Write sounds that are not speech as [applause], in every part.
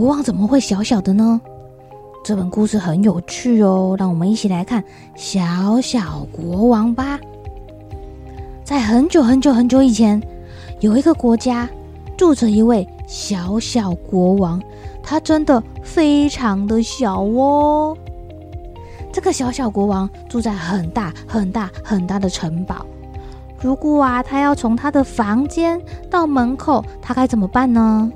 国王怎么会小小的呢？这本故事很有趣哦，让我们一起来看《小小国王》吧。在很久很久很久以前，有一个国家住着一位小小国王，他真的非常的小哦。这个小小国王住在很大很大很大的城堡。如果啊，他要从他的房间到门口，他该怎么办呢？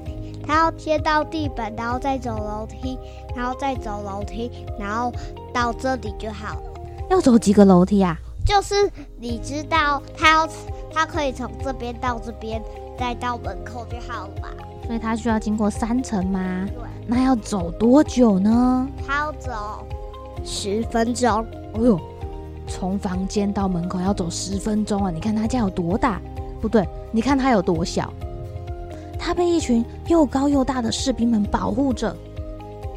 他要先到地板，然后再走楼梯，然后再走楼梯，然后到这里就好了。要走几个楼梯啊？就是你知道，他要他可以从这边到这边，再到门口就好了吧？所以他需要经过三层吗？对。那要走多久呢？他要走十分钟。哦呦，从房间到门口要走十分钟啊！你看他家有多大？不对，你看他有多小。他被一群又高又大的士兵们保护着。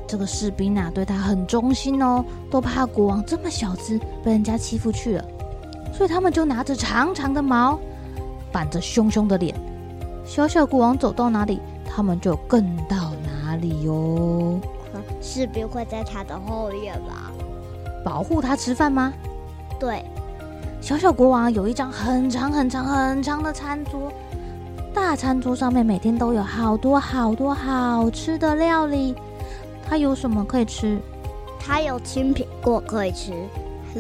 这个士兵啊，对他很忠心哦，都怕国王这么小只被人家欺负去了，所以他们就拿着长长的矛，板着凶凶的脸。小小国王走到哪里，他们就跟到哪里哟。士兵会在他的后面吧？保护他吃饭吗？对。小小国王有一张很长很长很长的餐桌。大餐桌上面每天都有好多好多好吃的料理，它有什么可以吃？它有青苹果可以吃，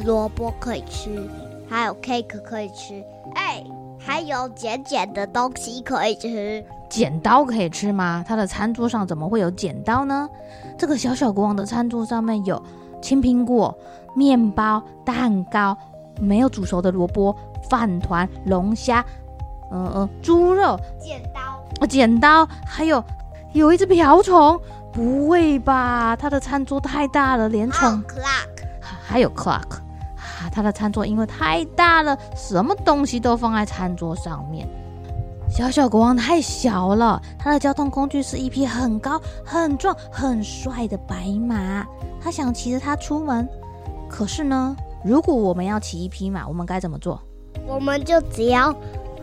萝卜可以吃，还有 cake 可以吃，哎，还有剪剪的东西可以吃。剪刀可以吃吗？它的餐桌上怎么会有剪刀呢？这个小小国王的餐桌上面有青苹果、面包、蛋糕，没有煮熟的萝卜、饭团、龙虾。嗯嗯，猪肉，剪刀，哦，剪刀，还有有一只瓢虫，不会吧？他的餐桌太大了，连虫。Oh, clock，还有 clock，啊，他的餐桌因为太大了，什么东西都放在餐桌上面。小小国王太小了，他的交通工具是一匹很高、很壮、很帅的白马，他想骑着它出门。可是呢，如果我们要骑一匹马，我们该怎么做？我们就只要。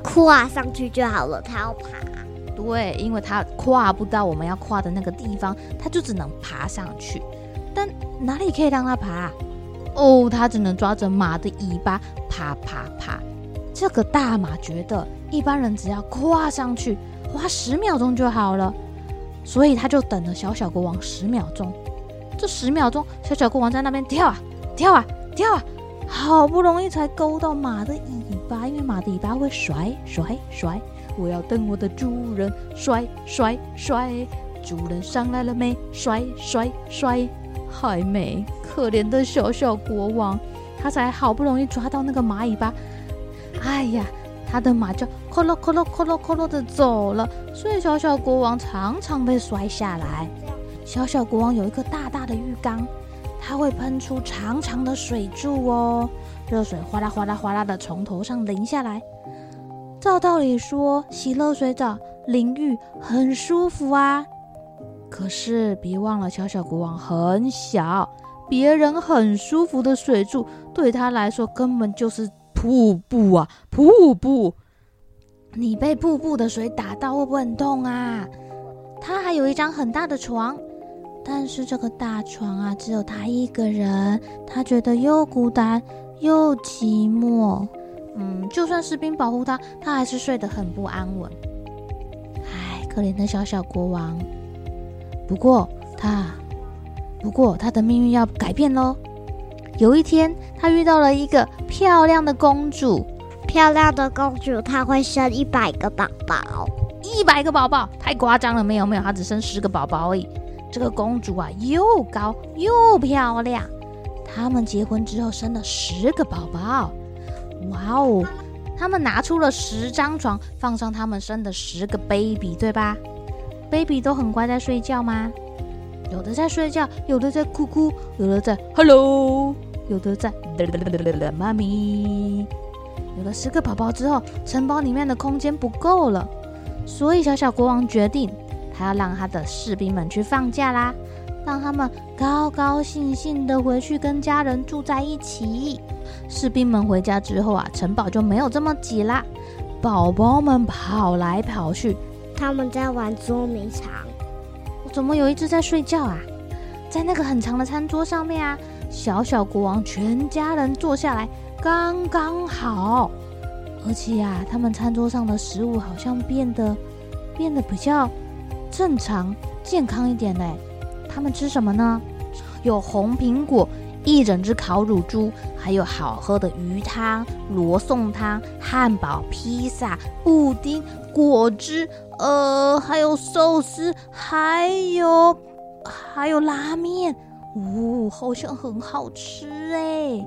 跨上去就好了，他要爬。对，因为他跨不到我们要跨的那个地方，他就只能爬上去。但哪里可以让他爬？哦，他只能抓着马的尾巴爬爬爬。这个大马觉得一般人只要跨上去，花十秒钟就好了，所以他就等了小小国王十秒钟。这十秒钟，小小国王在那边跳啊跳啊跳啊。好不容易才勾到马的尾因为马的尾巴会甩甩甩。我要等我的主人，甩甩甩。主人上来了没？甩甩甩，还没。可怜的小小国王，他才好不容易抓到那个马尾巴。哎呀，他的马就咯咯咯咯咯咯咯咯的走了，所以小小国王常常被摔下来。小小国王有一个大大的浴缸。它会喷出长长的水柱哦，热水哗啦哗啦哗啦的从头上淋下来。照道理说，洗热水澡淋浴很舒服啊。可是别忘了，小小国王很小，别人很舒服的水柱对他来说根本就是瀑布啊！瀑布，你被瀑布的水打到会不会很痛啊？他还有一张很大的床。但是这个大床啊，只有他一个人，他觉得又孤单又寂寞。嗯，就算士兵保护他，他还是睡得很不安稳。唉，可怜的小小国王。不过他，不过他的命运要改变喽。有一天，他遇到了一个漂亮的公主。漂亮的公主，她会生一百个宝宝。一百个宝宝太夸张了，没有没有，她只生十个宝宝而已。这个公主啊，又高又漂亮。他们结婚之后生了十个宝宝。哇哦！他们拿出了十张床，放上他们生的十个 baby，对吧？baby 都很乖，在睡觉吗？有的在睡觉，有的在哭哭，有的在 hello，有的在 [laughs] 妈咪。有了十个宝宝之后，城堡里面的空间不够了，所以小小国王决定，他要让他的士兵们去放假啦，让他们高高兴兴的回去跟家人住在一起。士兵们回家之后啊，城堡就没有这么挤啦，宝宝们跑来跑去，他们在玩捉迷藏。怎么有一只在睡觉啊？在那个很长的餐桌上面啊，小小国王全家人坐下来。刚刚好，而且啊，他们餐桌上的食物好像变得变得比较正常、健康一点嘞。他们吃什么呢？有红苹果，一整只烤乳猪，还有好喝的鱼汤、罗宋汤、汉堡、披萨、布丁、果汁，呃，还有寿司，还有还有拉面，呜、哦，好像很好吃哎。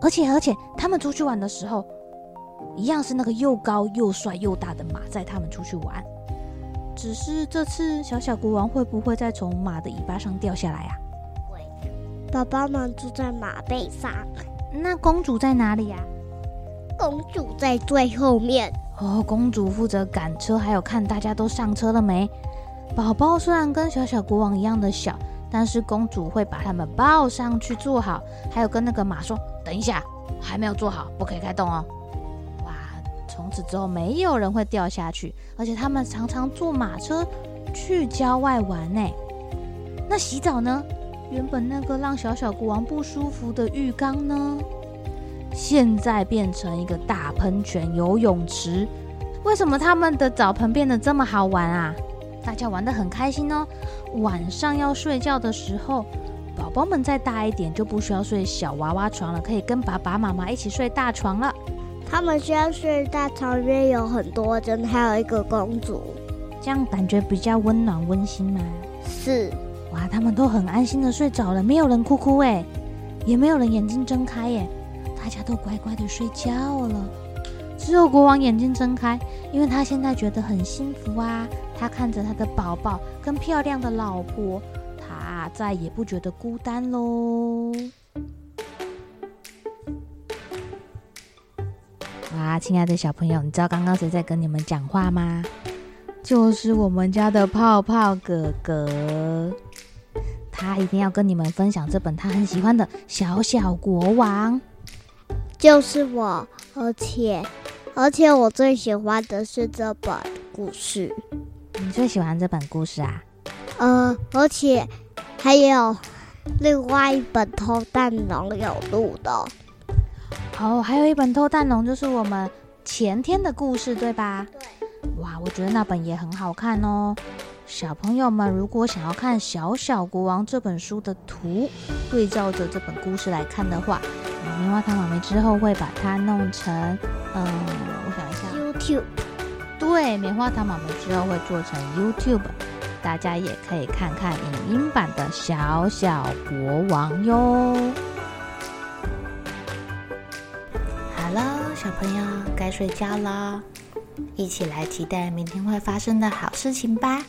而且而且，他们出去玩的时候，一样是那个又高又帅又大的马载他们出去玩。只是这次小小国王会不会再从马的尾巴上掉下来啊？会。宝宝们坐在马背上。那公主在哪里呀？公主在最后面。哦，公主负责赶车，还有看大家都上车了没。宝宝虽然跟小小国王一样的小。但是公主会把他们抱上去坐好，还有跟那个马说：“等一下，还没有坐好，不可以开动哦。”从此之后没有人会掉下去，而且他们常常坐马车去郊外玩呢。那洗澡呢？原本那个让小小国王不舒服的浴缸呢，现在变成一个大喷泉游泳池。为什么他们的澡盆变得这么好玩啊？大家玩得很开心哦。晚上要睡觉的时候，宝宝们再大一点就不需要睡小娃娃床了，可以跟爸爸妈妈一起睡大床了。他们需要睡大床，因为有很多人，还有一个公主，这样感觉比较温暖温馨吗？是。哇，他们都很安心的睡着了，没有人哭哭诶，也没有人眼睛睁开耶，大家都乖乖的睡觉了。只有国王眼睛睁开，因为他现在觉得很幸福啊！他看着他的宝宝跟漂亮的老婆，他再也不觉得孤单喽。哇，亲爱的小朋友，你知道刚刚谁在跟你们讲话吗？就是我们家的泡泡哥哥，他一定要跟你们分享这本他很喜欢的《小小国王》，就是我，而且。而且我最喜欢的是这本故事。你最喜欢这本故事啊？呃，而且还有另外一本《偷蛋龙》有录的。哦，还有一本《偷蛋龙》，就是我们前天的故事，对吧？对。哇，我觉得那本也很好看哦。小朋友们，如果想要看《小小国王》这本书的图，对照着这本故事来看的话，棉花糖妈咪之后会把它弄成。嗯，我想一下，YouTube，对，棉花糖妈妈之后会做成 YouTube，大家也可以看看影音版的小小国王哟。小朋友该睡觉了，一起来期待明天会发生的好事情吧。